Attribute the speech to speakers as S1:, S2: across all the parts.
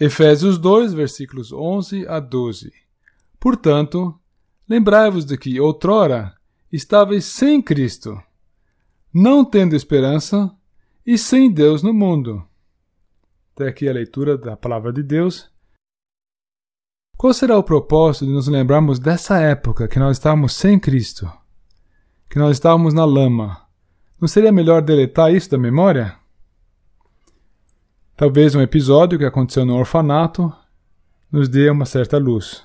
S1: Efésios 2, versículos 11 a 12. Portanto, lembrai-vos de que outrora estáveis sem Cristo, não tendo esperança e sem Deus no mundo. Até aqui a leitura da palavra de Deus. Qual será o propósito de nos lembrarmos dessa época que nós estávamos sem Cristo? Que nós estávamos na lama? Não seria melhor deletar isso da memória? Talvez um episódio que aconteceu no orfanato nos dê uma certa luz.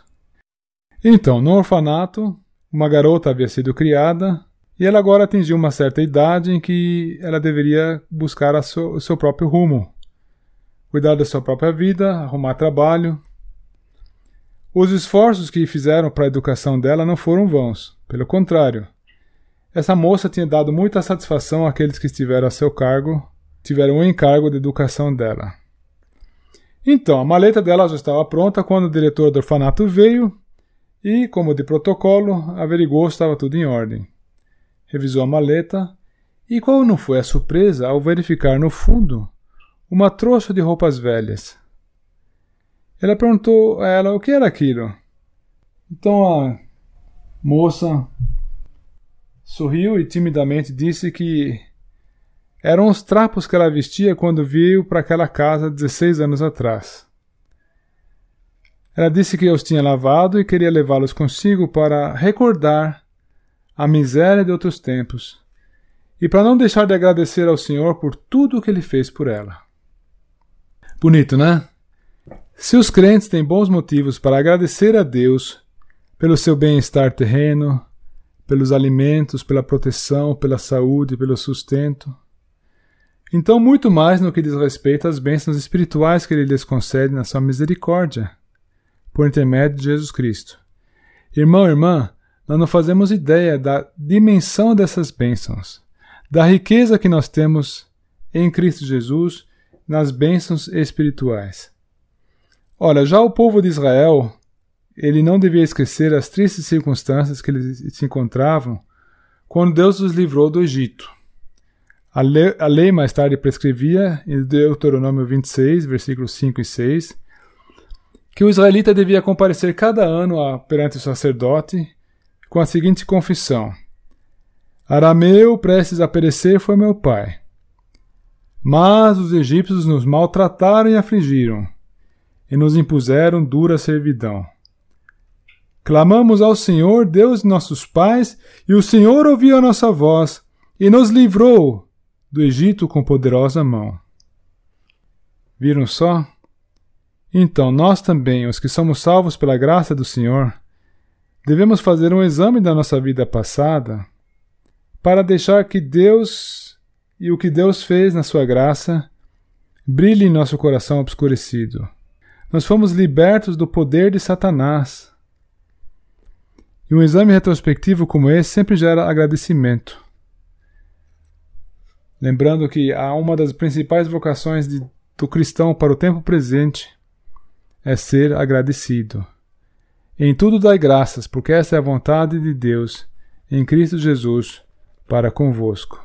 S1: Então, no orfanato, uma garota havia sido criada e ela agora atingiu uma certa idade em que ela deveria buscar o seu próprio rumo, cuidar da sua própria vida, arrumar trabalho os esforços que fizeram para a educação dela não foram vãos. Pelo contrário, essa moça tinha dado muita satisfação àqueles que estiveram a seu cargo, tiveram o encargo de educação dela. Então, a maleta dela já estava pronta quando o diretor do orfanato veio e, como de protocolo, averigou se estava tudo em ordem. Revisou a maleta e qual não foi a surpresa ao verificar no fundo uma trouxa de roupas velhas, ela perguntou a ela o que era aquilo. Então a moça sorriu e timidamente disse que eram os trapos que ela vestia quando veio para aquela casa 16 anos atrás. Ela disse que os tinha lavado e queria levá-los consigo para recordar a miséria de outros tempos e para não deixar de agradecer ao Senhor por tudo o que ele fez por ela. Bonito, né? Se os crentes têm bons motivos para agradecer a Deus pelo seu bem-estar terreno, pelos alimentos, pela proteção, pela saúde, pelo sustento, então muito mais no que diz respeito às bênçãos espirituais que ele lhes concede na sua misericórdia, por intermédio de Jesus Cristo. Irmão, irmã, nós não fazemos ideia da dimensão dessas bênçãos, da riqueza que nós temos em Cristo Jesus nas bênçãos espirituais. Olha, já o povo de Israel, ele não devia esquecer as tristes circunstâncias que eles se encontravam quando Deus os livrou do Egito. A lei, a lei mais tarde prescrevia, em Deuteronômio 26, versículos 5 e 6, que o israelita devia comparecer cada ano perante o sacerdote com a seguinte confissão: Arameu, prestes a perecer, foi meu pai. Mas os egípcios nos maltrataram e afligiram e nos impuseram dura servidão. Clamamos ao Senhor, Deus de nossos pais, e o Senhor ouviu a nossa voz e nos livrou do Egito com poderosa mão. Viram só? Então, nós também, os que somos salvos pela graça do Senhor, devemos fazer um exame da nossa vida passada para deixar que Deus e o que Deus fez na sua graça brilhe em nosso coração obscurecido. Nós fomos libertos do poder de Satanás. E um exame retrospectivo como esse sempre gera agradecimento. Lembrando que há uma das principais vocações de, do cristão para o tempo presente é ser agradecido. Em tudo dai graças, porque essa é a vontade de Deus em Cristo Jesus para convosco.